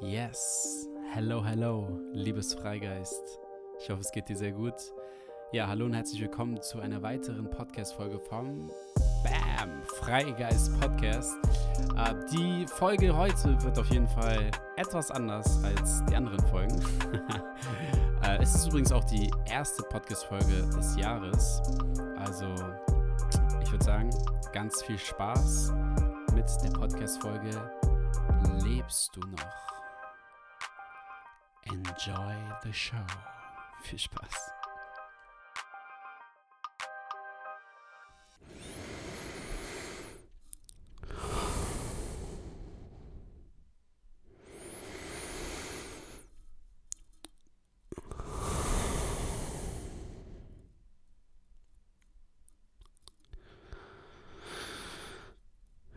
Yes. Hello, hello, liebes Freigeist. Ich hoffe, es geht dir sehr gut. Ja, hallo und herzlich willkommen zu einer weiteren Podcast-Folge vom BAM Freigeist Podcast. Äh, die Folge heute wird auf jeden Fall etwas anders als die anderen Folgen. äh, es ist übrigens auch die erste Podcast-Folge des Jahres. Also, ich würde sagen, ganz viel Spaß mit der Podcast-Folge Lebst du noch? Enjoy the show. Viel Spaß.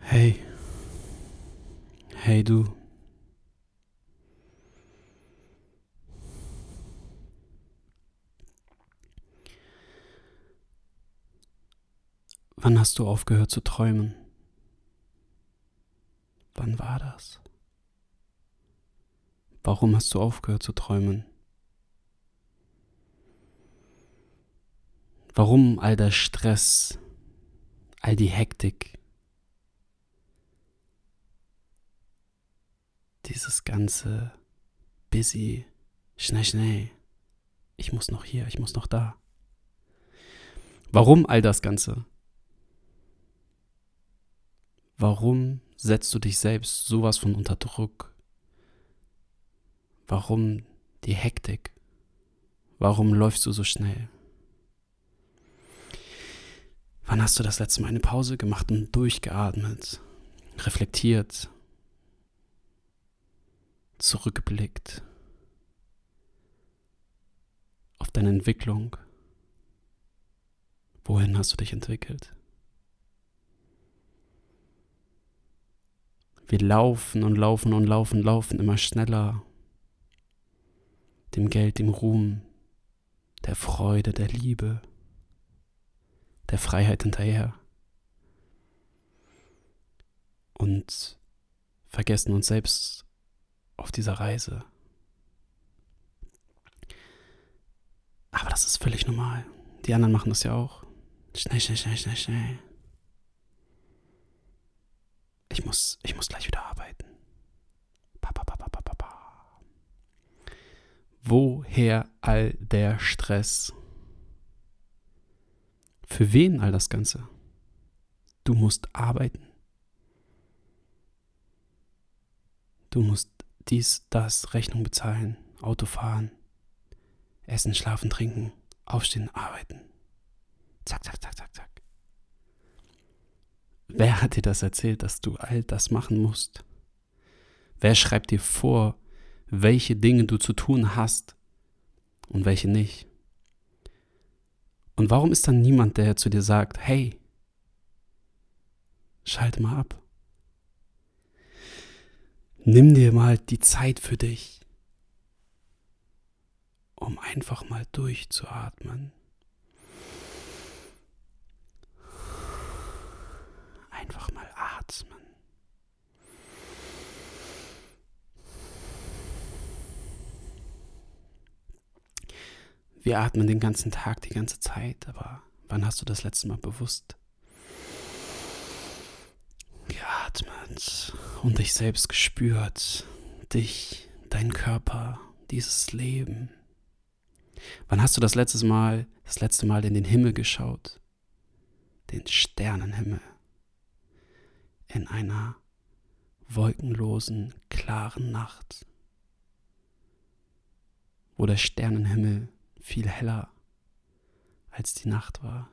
Hey. Hey du. Wann hast du aufgehört zu träumen? Wann war das? Warum hast du aufgehört zu träumen? Warum all der Stress, all die Hektik, dieses ganze busy, schnell, schnell, ich muss noch hier, ich muss noch da. Warum all das Ganze? Warum setzt du dich selbst sowas von unter Druck? Warum die Hektik? Warum läufst du so schnell? Wann hast du das letzte Mal eine Pause gemacht und durchgeatmet, reflektiert, zurückgeblickt auf deine Entwicklung? Wohin hast du dich entwickelt? Wir laufen und laufen und laufen, laufen immer schneller. Dem Geld, dem Ruhm, der Freude, der Liebe, der Freiheit hinterher. Und vergessen uns selbst auf dieser Reise. Aber das ist völlig normal. Die anderen machen das ja auch. Schnell, schnell, schnell, schnell, schnell. Ich muss, ich muss gleich wieder arbeiten. Pa, pa, pa. Woher all der Stress? Für wen all das Ganze? Du musst arbeiten. Du musst dies, das, Rechnung bezahlen, Auto fahren, essen, schlafen, trinken, aufstehen, arbeiten. Zack, zack, zack, zack, zack. Wer hat dir das erzählt, dass du all das machen musst? Wer schreibt dir vor, welche Dinge du zu tun hast und welche nicht? Und warum ist dann niemand, der zu dir sagt, hey, schalte mal ab. Nimm dir mal die Zeit für dich, um einfach mal durchzuatmen. einfach mal atmen. Wir atmen den ganzen Tag, die ganze Zeit, aber wann hast du das letzte Mal bewusst geatmet und dich selbst gespürt, dich, dein Körper, dieses Leben? Wann hast du das letzte Mal, das letzte Mal in den Himmel geschaut? Den Sternenhimmel in einer wolkenlosen, klaren Nacht, wo der Sternenhimmel viel heller als die Nacht war.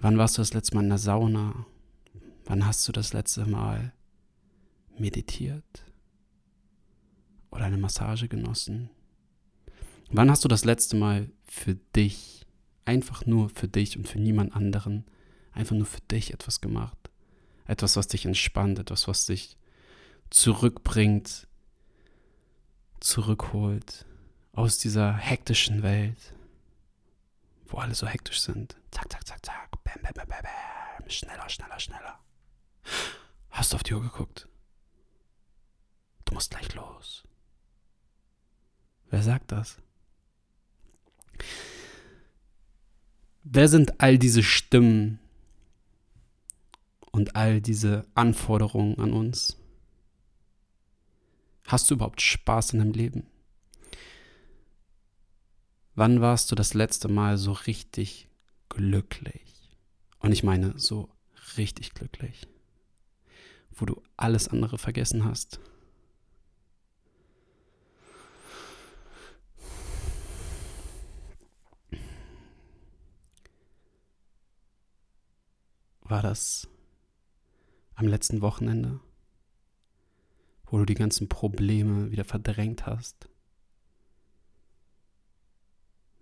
Wann warst du das letzte Mal in der Sauna? Wann hast du das letzte Mal meditiert oder eine Massage genossen? Wann hast du das letzte Mal für dich einfach nur für dich und für niemand anderen, einfach nur für dich etwas gemacht. Etwas, was dich entspannt, etwas, was dich zurückbringt, zurückholt aus dieser hektischen Welt, wo alle so hektisch sind. Zack, zack, zack, zack, bam, bam, bam, bam, bam. schneller, schneller, schneller. Hast du auf die Uhr geguckt? Du musst gleich los. Wer sagt das? Wer sind all diese Stimmen und all diese Anforderungen an uns? Hast du überhaupt Spaß in deinem Leben? Wann warst du das letzte Mal so richtig glücklich? Und ich meine so richtig glücklich, wo du alles andere vergessen hast. War das am letzten Wochenende, wo du die ganzen Probleme wieder verdrängt hast?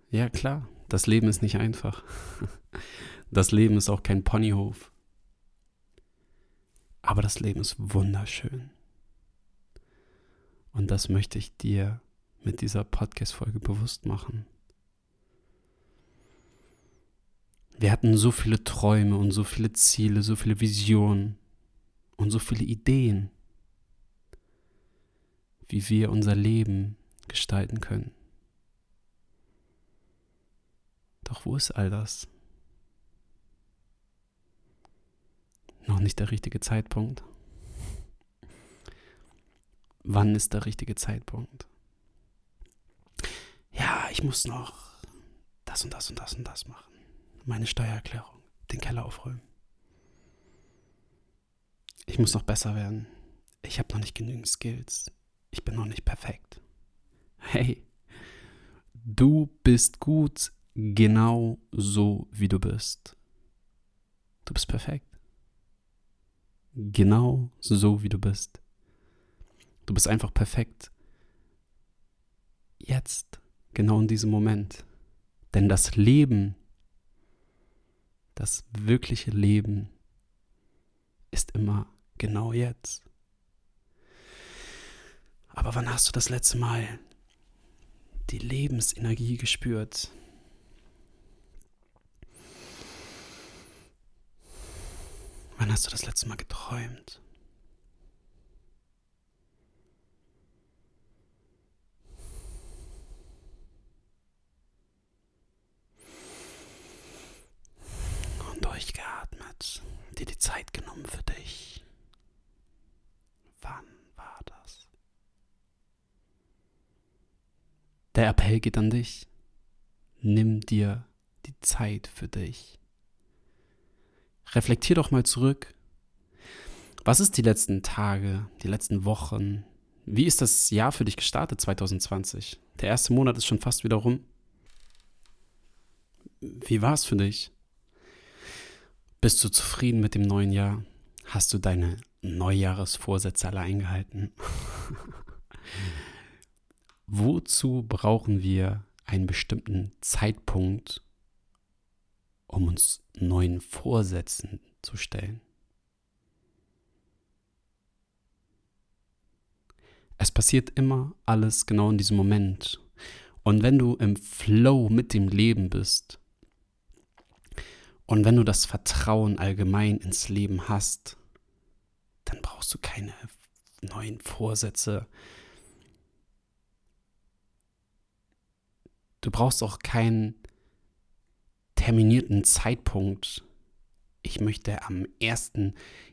Ja, klar, das Leben ist nicht einfach. Das Leben ist auch kein Ponyhof. Aber das Leben ist wunderschön. Und das möchte ich dir mit dieser Podcast-Folge bewusst machen. Wir hatten so viele Träume und so viele Ziele, so viele Visionen und so viele Ideen, wie wir unser Leben gestalten können. Doch wo ist all das? Noch nicht der richtige Zeitpunkt. Wann ist der richtige Zeitpunkt? Ja, ich muss noch das und das und das und das machen. Meine Steuererklärung, den Keller aufräumen. Ich muss noch besser werden. Ich habe noch nicht genügend Skills. Ich bin noch nicht perfekt. Hey, du bist gut genau so, wie du bist. Du bist perfekt. Genau so, wie du bist. Du bist einfach perfekt. Jetzt, genau in diesem Moment. Denn das Leben, das wirkliche Leben ist immer genau jetzt. Aber wann hast du das letzte Mal die Lebensenergie gespürt? Wann hast du das letzte Mal geträumt? Und durchgeatmet, dir die Zeit genommen für dich. Wann war das? Der Appell geht an dich. Nimm dir die Zeit für dich reflektier doch mal zurück. Was ist die letzten Tage, die letzten Wochen? Wie ist das Jahr für dich gestartet 2020? Der erste Monat ist schon fast wieder rum. Wie war es für dich? Bist du zufrieden mit dem neuen Jahr? Hast du deine Neujahresvorsätze alle eingehalten? Wozu brauchen wir einen bestimmten Zeitpunkt, um uns neuen Vorsätzen zu stellen. Es passiert immer alles genau in diesem Moment. Und wenn du im Flow mit dem Leben bist und wenn du das Vertrauen allgemein ins Leben hast, dann brauchst du keine neuen Vorsätze. Du brauchst auch keinen terminierten Zeitpunkt. Ich möchte am 1.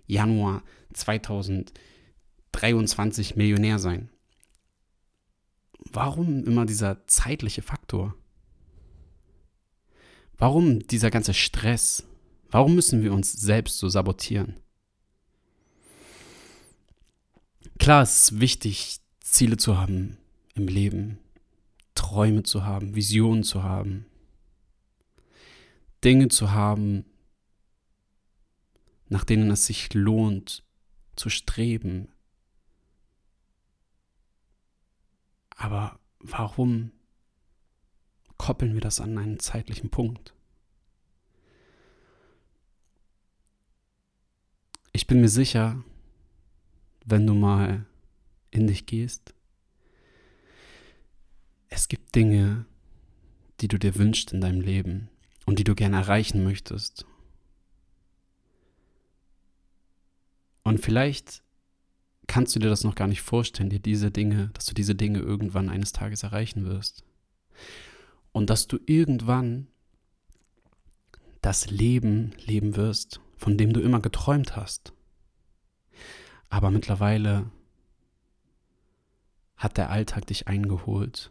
Januar 2023 Millionär sein. Warum immer dieser zeitliche Faktor? Warum dieser ganze Stress? Warum müssen wir uns selbst so sabotieren? Klar, es ist wichtig, Ziele zu haben im Leben, Träume zu haben, Visionen zu haben, Dinge zu haben, nach denen es sich lohnt zu streben. Aber warum koppeln wir das an einen zeitlichen Punkt? Ich bin mir sicher, wenn du mal in dich gehst, es gibt Dinge, die du dir wünschst in deinem Leben und die du gerne erreichen möchtest. Und vielleicht kannst du dir das noch gar nicht vorstellen, dir diese Dinge, dass du diese Dinge irgendwann eines Tages erreichen wirst. Und dass du irgendwann das Leben leben wirst, von dem du immer geträumt hast. Aber mittlerweile hat der Alltag dich eingeholt.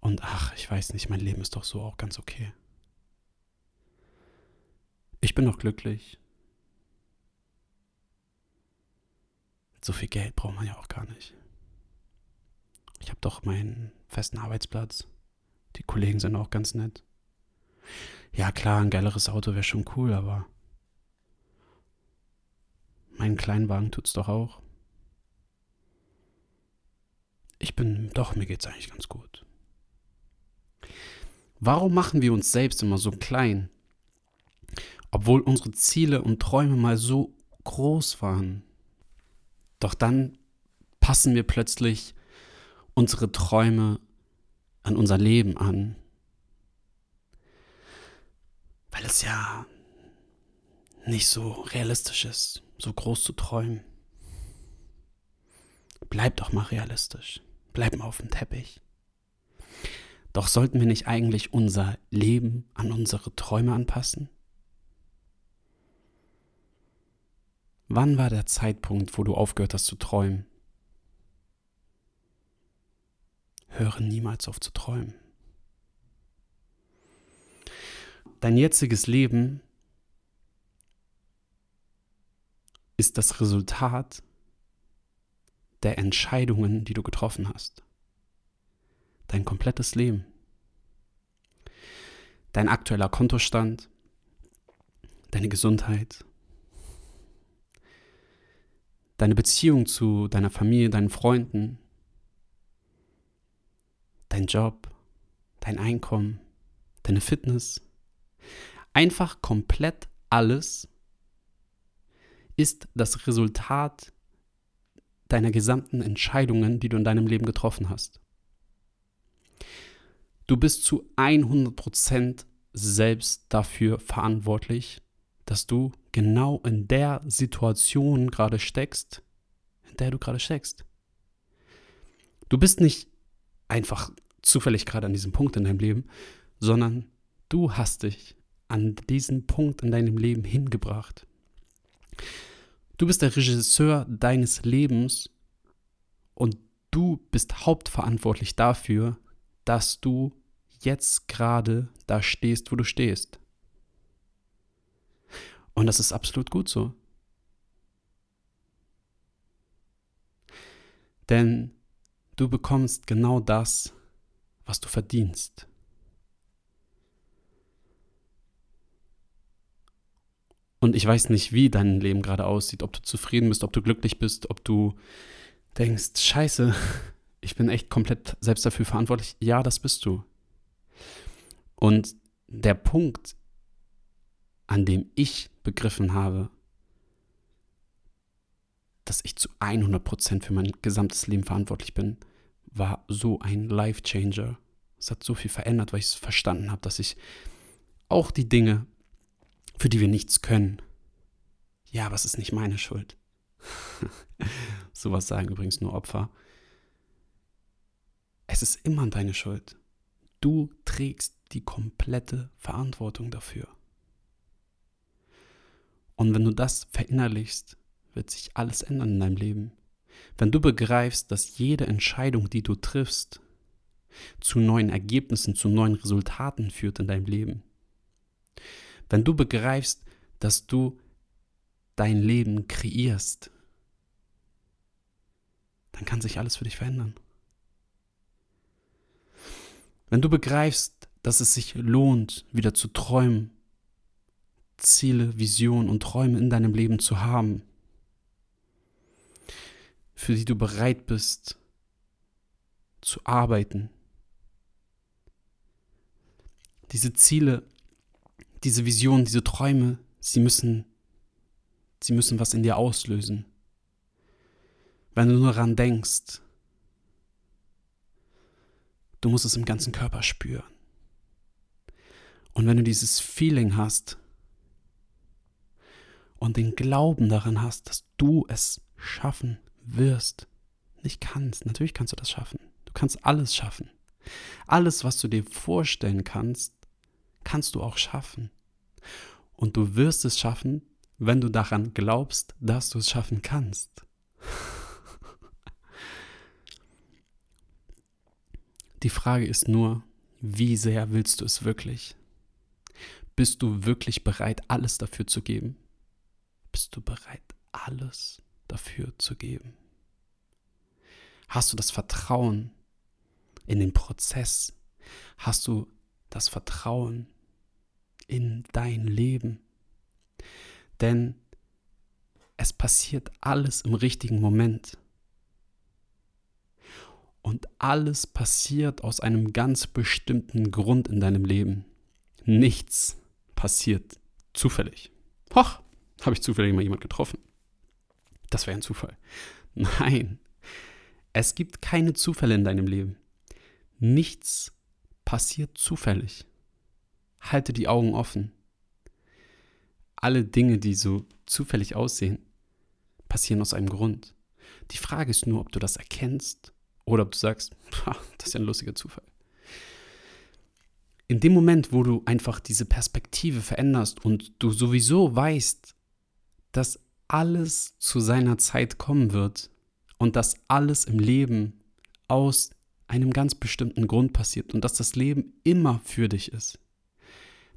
Und ach, ich weiß nicht, mein Leben ist doch so auch ganz okay. Ich bin doch glücklich. So viel Geld braucht man ja auch gar nicht. Ich habe doch meinen festen Arbeitsplatz. Die Kollegen sind auch ganz nett. Ja, klar, ein geileres Auto wäre schon cool, aber mein Kleinwagen tut's doch auch. Ich bin, doch, mir geht's eigentlich ganz gut. Warum machen wir uns selbst immer so klein? Obwohl unsere Ziele und Träume mal so groß waren. Doch dann passen wir plötzlich unsere Träume an unser Leben an weil es ja nicht so realistisch ist, so groß zu träumen. Bleib doch mal realistisch. Bleib mal auf dem Teppich. Doch sollten wir nicht eigentlich unser Leben an unsere Träume anpassen? Wann war der Zeitpunkt, wo du aufgehört hast zu träumen? Höre niemals auf zu träumen. Dein jetziges Leben ist das Resultat der Entscheidungen, die du getroffen hast. Dein komplettes Leben. Dein aktueller Kontostand, deine Gesundheit, deine Beziehung zu deiner Familie, deinen Freunden, dein Job, dein Einkommen, deine Fitness, Einfach komplett alles ist das Resultat deiner gesamten Entscheidungen, die du in deinem Leben getroffen hast. Du bist zu 100% selbst dafür verantwortlich, dass du genau in der Situation gerade steckst, in der du gerade steckst. Du bist nicht einfach zufällig gerade an diesem Punkt in deinem Leben, sondern Du hast dich an diesen Punkt in deinem Leben hingebracht. Du bist der Regisseur deines Lebens und du bist hauptverantwortlich dafür, dass du jetzt gerade da stehst, wo du stehst. Und das ist absolut gut so. Denn du bekommst genau das, was du verdienst. Und ich weiß nicht, wie dein Leben gerade aussieht, ob du zufrieden bist, ob du glücklich bist, ob du denkst, scheiße, ich bin echt komplett selbst dafür verantwortlich. Ja, das bist du. Und der Punkt, an dem ich begriffen habe, dass ich zu 100% für mein gesamtes Leben verantwortlich bin, war so ein Life-Changer. Es hat so viel verändert, weil ich es verstanden habe, dass ich auch die Dinge, für die wir nichts können. Ja, aber es ist nicht meine Schuld. Sowas sagen übrigens nur Opfer. Es ist immer deine Schuld. Du trägst die komplette Verantwortung dafür. Und wenn du das verinnerlichst, wird sich alles ändern in deinem Leben. Wenn du begreifst, dass jede Entscheidung, die du triffst, zu neuen Ergebnissen, zu neuen Resultaten führt in deinem Leben. Wenn du begreifst, dass du dein Leben kreierst, dann kann sich alles für dich verändern. Wenn du begreifst, dass es sich lohnt, wieder zu träumen, Ziele, Visionen und Träume in deinem Leben zu haben, für die du bereit bist zu arbeiten, diese Ziele diese Visionen, diese Träume, sie müssen, sie müssen was in dir auslösen. Wenn du nur daran denkst, du musst es im ganzen Körper spüren. Und wenn du dieses Feeling hast und den Glauben daran hast, dass du es schaffen wirst. Nicht kannst. Natürlich kannst du das schaffen. Du kannst alles schaffen. Alles, was du dir vorstellen kannst, kannst du auch schaffen. Und du wirst es schaffen, wenn du daran glaubst, dass du es schaffen kannst. Die Frage ist nur, wie sehr willst du es wirklich? Bist du wirklich bereit, alles dafür zu geben? Bist du bereit, alles dafür zu geben? Hast du das Vertrauen in den Prozess? Hast du das Vertrauen in dein Leben? Denn es passiert alles im richtigen Moment. Und alles passiert aus einem ganz bestimmten Grund in deinem Leben. Nichts passiert zufällig. Hoch, habe ich zufällig mal jemand getroffen. Das wäre ein Zufall. Nein, es gibt keine Zufälle in deinem Leben. Nichts passiert zufällig. Halte die Augen offen. Alle Dinge, die so zufällig aussehen, passieren aus einem Grund. Die Frage ist nur, ob du das erkennst oder ob du sagst, das ist ja ein lustiger Zufall. In dem Moment, wo du einfach diese Perspektive veränderst und du sowieso weißt, dass alles zu seiner Zeit kommen wird und dass alles im Leben aus einem ganz bestimmten Grund passiert und dass das Leben immer für dich ist.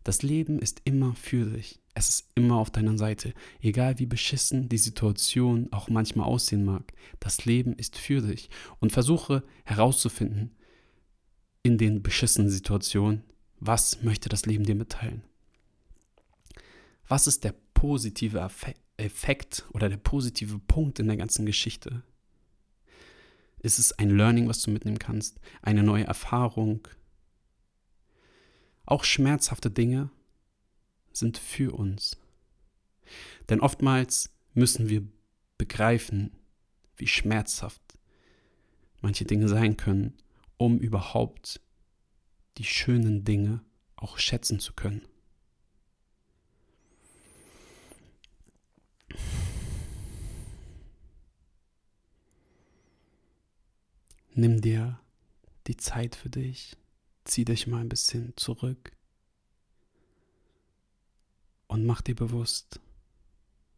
Das Leben ist immer für dich. Es ist immer auf deiner Seite. Egal wie beschissen die Situation auch manchmal aussehen mag, das Leben ist für dich. Und versuche herauszufinden in den beschissenen Situationen, was möchte das Leben dir mitteilen? Was ist der positive Effekt oder der positive Punkt in der ganzen Geschichte? Ist es ein Learning, was du mitnehmen kannst? Eine neue Erfahrung? Auch schmerzhafte Dinge sind für uns. Denn oftmals müssen wir begreifen, wie schmerzhaft manche Dinge sein können, um überhaupt die schönen Dinge auch schätzen zu können. Nimm dir die Zeit für dich, zieh dich mal ein bisschen zurück und mach dir bewusst,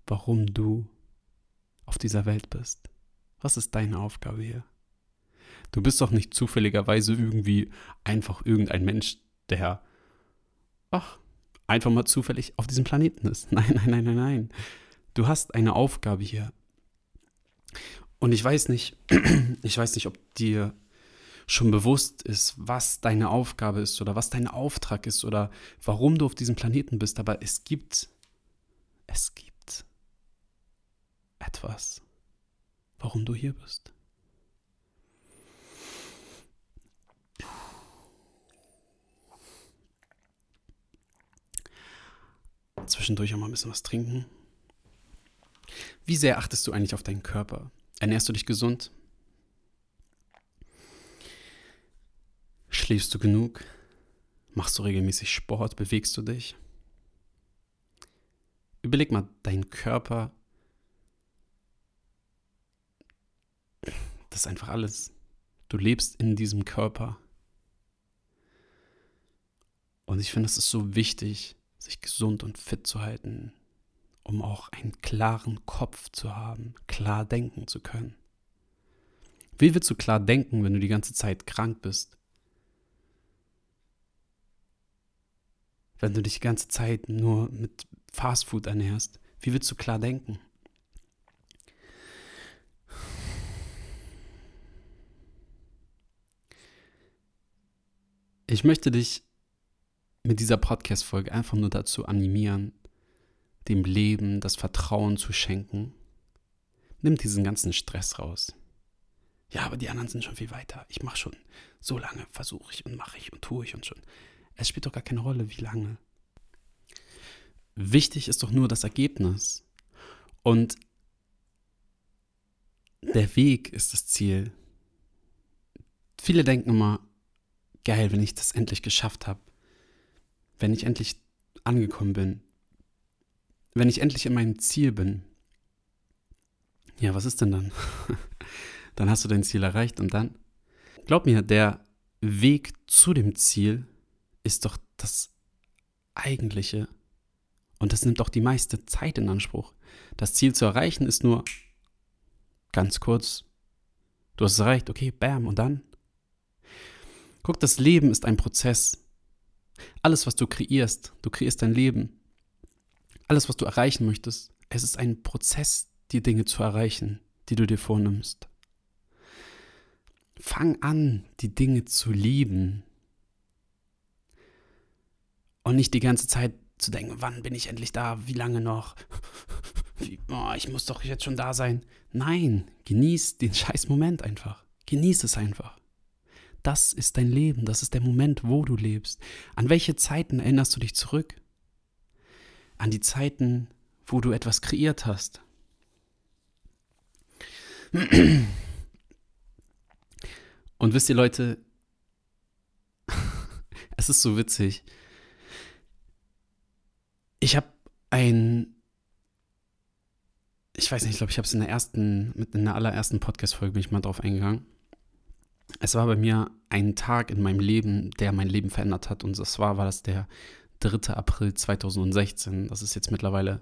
warum du auf dieser Welt bist. Was ist deine Aufgabe hier? Du bist doch nicht zufälligerweise irgendwie einfach irgendein Mensch, der, ach, einfach mal zufällig auf diesem Planeten ist. Nein, nein, nein, nein, nein. Du hast eine Aufgabe hier. Und ich weiß nicht, ich weiß nicht, ob dir schon bewusst ist, was deine Aufgabe ist oder was dein Auftrag ist oder warum du auf diesem Planeten bist, aber es gibt, es gibt etwas, warum du hier bist. Zwischendurch auch mal ein bisschen was trinken. Wie sehr achtest du eigentlich auf deinen Körper? Ernährst du dich gesund? Schläfst du genug? Machst du regelmäßig Sport? Bewegst du dich? Überleg mal, dein Körper, das ist einfach alles. Du lebst in diesem Körper. Und ich finde, es ist so wichtig, sich gesund und fit zu halten, um auch einen klaren Kopf zu haben, klar denken zu können. Wie willst du klar denken, wenn du die ganze Zeit krank bist? Wenn du dich die ganze Zeit nur mit Fastfood ernährst, wie willst du klar denken? Ich möchte dich mit dieser Podcast-Folge einfach nur dazu animieren, dem Leben das Vertrauen zu schenken. Nimm diesen ganzen Stress raus. Ja, aber die anderen sind schon viel weiter. Ich mache schon so lange, versuche ich und mache ich und tue ich und schon. Es spielt doch gar keine Rolle, wie lange. Wichtig ist doch nur das Ergebnis. Und der Weg ist das Ziel. Viele denken immer, geil, wenn ich das endlich geschafft habe, wenn ich endlich angekommen bin, wenn ich endlich in meinem Ziel bin, ja, was ist denn dann? dann hast du dein Ziel erreicht und dann? Glaub mir, der Weg zu dem Ziel ist doch das Eigentliche. Und das nimmt auch die meiste Zeit in Anspruch. Das Ziel zu erreichen ist nur ganz kurz. Du hast es erreicht, okay, bam, und dann? Guck, das Leben ist ein Prozess. Alles, was du kreierst, du kreierst dein Leben. Alles, was du erreichen möchtest, es ist ein Prozess, die Dinge zu erreichen, die du dir vornimmst. Fang an, die Dinge zu lieben. Und nicht die ganze Zeit zu denken, wann bin ich endlich da, wie lange noch, wie, oh, ich muss doch jetzt schon da sein. Nein, genieß den scheiß Moment einfach. Genieß es einfach. Das ist dein Leben, das ist der Moment, wo du lebst. An welche Zeiten erinnerst du dich zurück? An die Zeiten, wo du etwas kreiert hast. Und wisst ihr Leute, es ist so witzig. Ich habe ein, ich weiß nicht, ich glaube, ich habe es in der ersten, mit in der allerersten Podcast-Folge bin ich mal drauf eingegangen. Es war bei mir ein Tag in meinem Leben, der mein Leben verändert hat. Und das war, war das der 3. April 2016. Das ist jetzt mittlerweile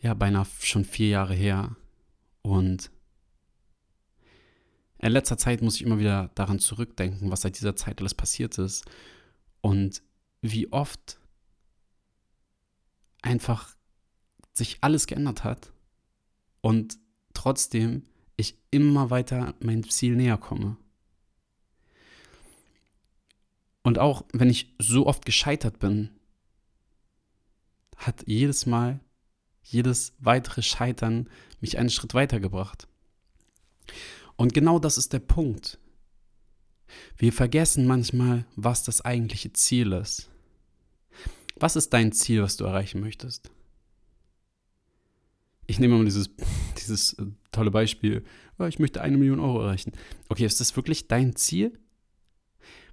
ja beinahe schon vier Jahre her. Und in letzter Zeit muss ich immer wieder daran zurückdenken, was seit dieser Zeit alles passiert ist und wie oft einfach sich alles geändert hat und trotzdem ich immer weiter meinem Ziel näher komme. Und auch wenn ich so oft gescheitert bin, hat jedes Mal, jedes weitere Scheitern mich einen Schritt weitergebracht. Und genau das ist der Punkt. Wir vergessen manchmal, was das eigentliche Ziel ist. Was ist dein Ziel, was du erreichen möchtest? Ich nehme mal dieses, dieses äh, tolle Beispiel. Oh, ich möchte eine Million Euro erreichen. Okay, ist das wirklich dein Ziel?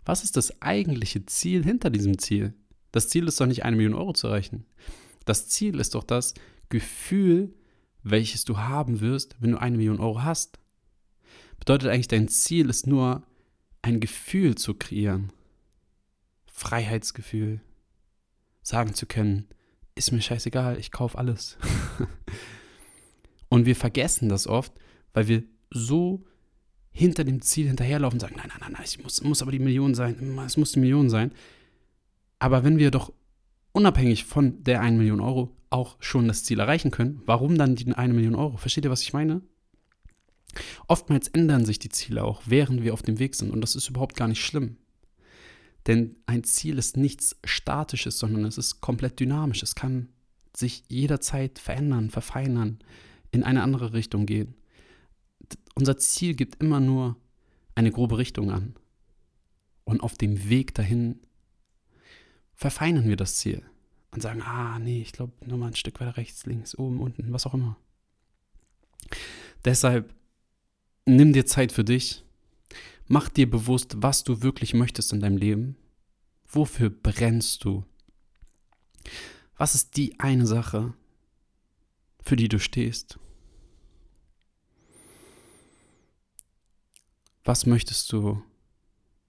Was ist das eigentliche Ziel hinter diesem Ziel? Das Ziel ist doch nicht eine Million Euro zu erreichen. Das Ziel ist doch das Gefühl, welches du haben wirst, wenn du eine Million Euro hast. Bedeutet eigentlich, dein Ziel ist nur, ein Gefühl zu kreieren. Freiheitsgefühl. Sagen zu können, ist mir scheißegal, ich kaufe alles. und wir vergessen das oft, weil wir so hinter dem Ziel hinterherlaufen und sagen, nein, nein, nein, nein, es muss, muss aber die Million sein, es muss die Million sein. Aber wenn wir doch unabhängig von der 1 Million Euro auch schon das Ziel erreichen können, warum dann die 1 Million Euro? Versteht ihr, was ich meine? Oftmals ändern sich die Ziele auch, während wir auf dem Weg sind und das ist überhaupt gar nicht schlimm. Denn ein Ziel ist nichts Statisches, sondern es ist komplett dynamisch. Es kann sich jederzeit verändern, verfeinern, in eine andere Richtung gehen. Unser Ziel gibt immer nur eine grobe Richtung an. Und auf dem Weg dahin verfeinern wir das Ziel und sagen, ah, nee, ich glaube, nur mal ein Stück weiter rechts, links, oben, unten, was auch immer. Deshalb nimm dir Zeit für dich. Mach dir bewusst, was du wirklich möchtest in deinem Leben. Wofür brennst du? Was ist die eine Sache, für die du stehst? Was möchtest du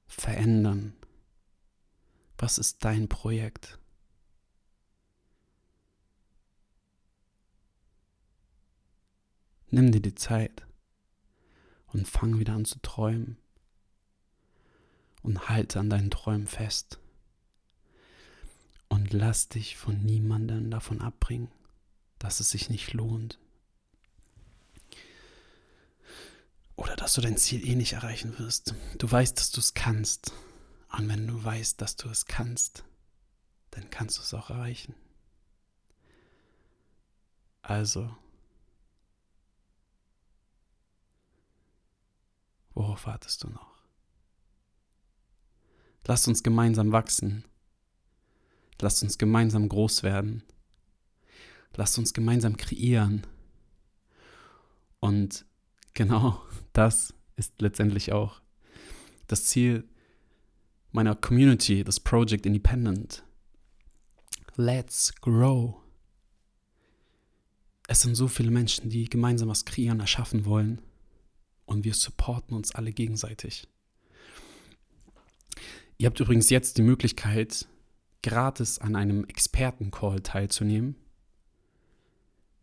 verändern? Was ist dein Projekt? Nimm dir die Zeit und fang wieder an zu träumen. Und halte an deinen Träumen fest. Und lass dich von niemandem davon abbringen, dass es sich nicht lohnt. Oder dass du dein Ziel eh nicht erreichen wirst. Du weißt, dass du es kannst. Und wenn du weißt, dass du es kannst, dann kannst du es auch erreichen. Also, Worauf wartest du noch? Lasst uns gemeinsam wachsen. Lasst uns gemeinsam groß werden. Lasst uns gemeinsam kreieren. Und genau das ist letztendlich auch das Ziel meiner Community, das Project Independent. Let's grow. es sind so viele Menschen, die gemeinsam was kreieren, erschaffen wollen. Und wir supporten uns alle gegenseitig. Ihr habt übrigens jetzt die Möglichkeit, gratis an einem Expertencall teilzunehmen.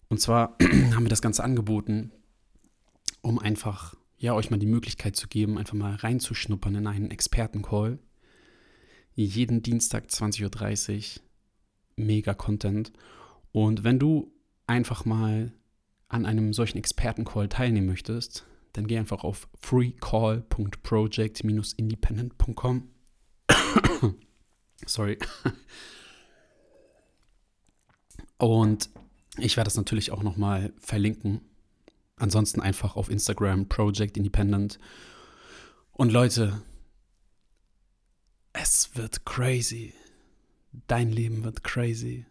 Und zwar haben wir das Ganze angeboten, um einfach ja euch mal die Möglichkeit zu geben, einfach mal reinzuschnuppern in einen Expertencall. Jeden Dienstag 20.30 Uhr. Mega Content. Und wenn du einfach mal an einem solchen Expertencall teilnehmen möchtest, dann geh einfach auf freecall.project-independent.com. Sorry. Und ich werde das natürlich auch nochmal verlinken. Ansonsten einfach auf Instagram Project Independent. Und Leute, es wird crazy. Dein Leben wird crazy.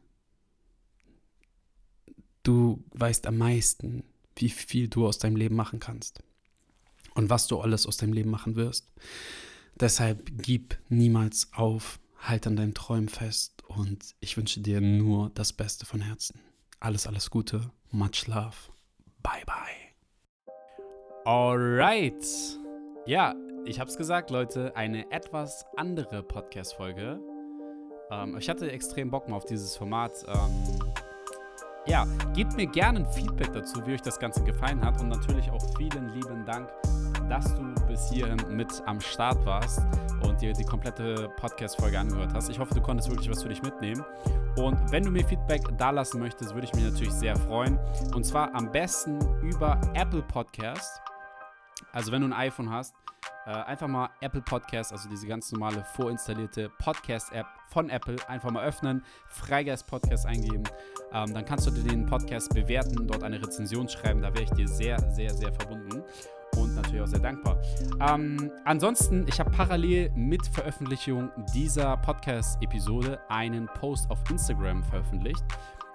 Du weißt am meisten, wie viel du aus deinem Leben machen kannst und was du alles aus deinem Leben machen wirst. Deshalb gib niemals auf, halt an deinen Träumen fest und ich wünsche dir nur das Beste von Herzen. Alles, alles Gute, much love, bye bye. Alright. Ja, ich hab's gesagt, Leute, eine etwas andere Podcast-Folge. Ähm, ich hatte extrem Bock mal auf dieses Format. Ähm, ja, gebt mir gerne ein Feedback dazu, wie euch das Ganze gefallen hat und natürlich auch vielen lieben Dank, dass du bis hierhin mit am Start warst und dir die komplette Podcast-Folge angehört hast. Ich hoffe, du konntest wirklich was für dich mitnehmen. Und wenn du mir Feedback da lassen möchtest, würde ich mich natürlich sehr freuen. Und zwar am besten über Apple Podcast. Also wenn du ein iPhone hast, äh, einfach mal Apple Podcast, also diese ganz normale vorinstallierte Podcast-App von Apple, einfach mal öffnen, Freigeist Podcast eingeben. Ähm, dann kannst du dir den Podcast bewerten, dort eine Rezension schreiben. Da wäre ich dir sehr, sehr, sehr verbunden und natürlich auch sehr dankbar. Ähm, ansonsten, ich habe parallel mit Veröffentlichung dieser Podcast-Episode einen Post auf Instagram veröffentlicht.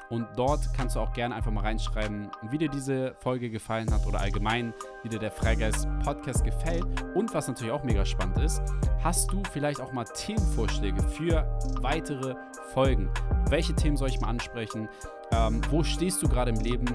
Und dort kannst du auch gerne einfach mal reinschreiben, wie dir diese Folge gefallen hat oder allgemein, wie dir der Freigeist Podcast gefällt. Und was natürlich auch mega spannend ist, hast du vielleicht auch mal Themenvorschläge für weitere Folgen? Welche Themen soll ich mal ansprechen? Ähm, wo stehst du gerade im Leben?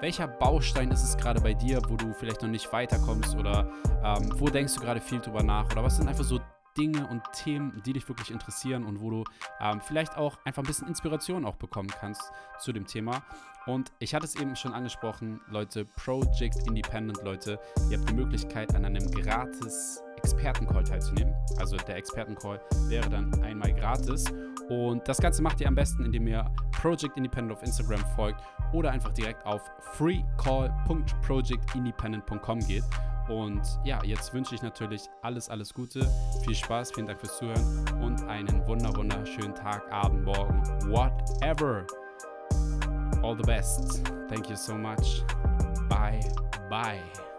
Welcher Baustein ist es gerade bei dir, wo du vielleicht noch nicht weiterkommst? Oder ähm, wo denkst du gerade viel drüber nach? Oder was sind einfach so Dinge und Themen, die dich wirklich interessieren und wo du ähm, vielleicht auch einfach ein bisschen Inspiration auch bekommen kannst zu dem Thema. Und ich hatte es eben schon angesprochen, Leute, Project Independent, Leute, ihr habt die Möglichkeit an einem gratis Expertencall teilzunehmen. Also der Expertencall wäre dann einmal gratis. Und das Ganze macht ihr am besten, indem ihr Project Independent auf Instagram folgt oder einfach direkt auf freecall.projectindependent.com geht. Und ja, jetzt wünsche ich natürlich alles, alles Gute. Viel Spaß, vielen Dank fürs Zuhören und einen wunder, wunderschönen Tag, Abend, Morgen, whatever. All the best. Thank you so much. Bye, bye.